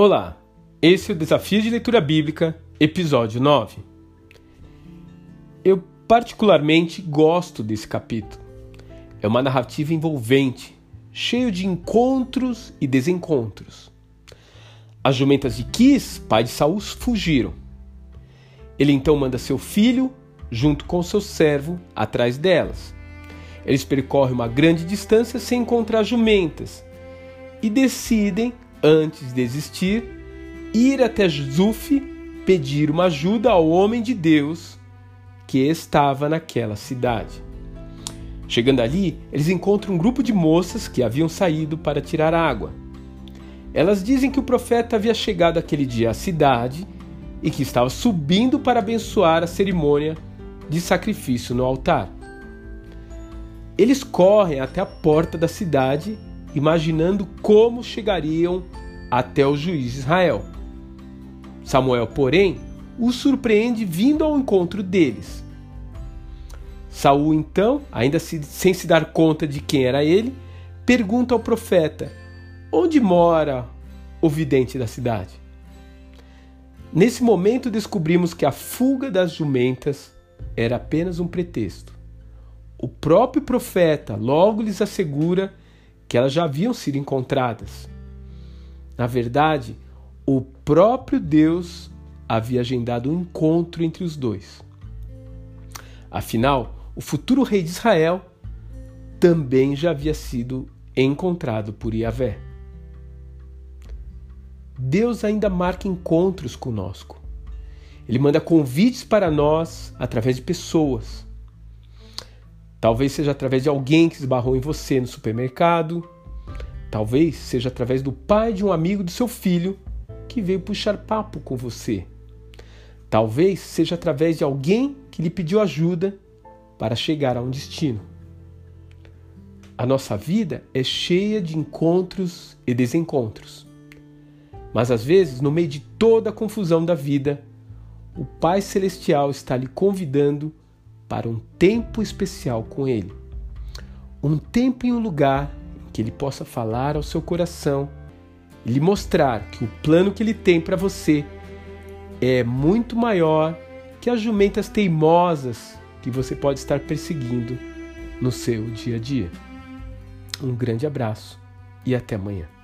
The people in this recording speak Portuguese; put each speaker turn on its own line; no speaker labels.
Olá, esse é o Desafio de Leitura Bíblica, episódio 9. Eu particularmente gosto desse capítulo. É uma narrativa envolvente, cheio de encontros e desencontros. As jumentas de Quis, pai de Saul, fugiram. Ele então manda seu filho, junto com seu servo, atrás delas. Eles percorrem uma grande distância sem encontrar jumentas e decidem antes de desistir, ir até Zuf pedir uma ajuda ao homem de Deus que estava naquela cidade. Chegando ali, eles encontram um grupo de moças que haviam saído para tirar água. Elas dizem que o profeta havia chegado aquele dia à cidade e que estava subindo para abençoar a cerimônia de sacrifício no altar. Eles correm até a porta da cidade imaginando como chegariam até o juiz de Israel. Samuel, porém, os surpreende vindo ao encontro deles. Saul, então, ainda se, sem se dar conta de quem era ele, pergunta ao profeta: Onde mora o vidente da cidade? Nesse momento descobrimos que a fuga das jumentas era apenas um pretexto. O próprio profeta logo lhes assegura que elas já haviam sido encontradas. Na verdade, o próprio Deus havia agendado um encontro entre os dois. Afinal, o futuro rei de Israel também já havia sido encontrado por Yahvé. Deus ainda marca encontros conosco. Ele manda convites para nós através de pessoas. Talvez seja através de alguém que esbarrou em você no supermercado. Talvez seja através do pai de um amigo do seu filho que veio puxar papo com você. Talvez seja através de alguém que lhe pediu ajuda para chegar a um destino. A nossa vida é cheia de encontros e desencontros. Mas às vezes, no meio de toda a confusão da vida, o Pai Celestial está lhe convidando para um tempo especial com Ele. Um tempo e um lugar em que Ele possa falar ao seu coração e lhe mostrar que o plano que Ele tem para você é muito maior que as jumentas teimosas que você pode estar perseguindo no seu dia a dia. Um grande abraço e até amanhã.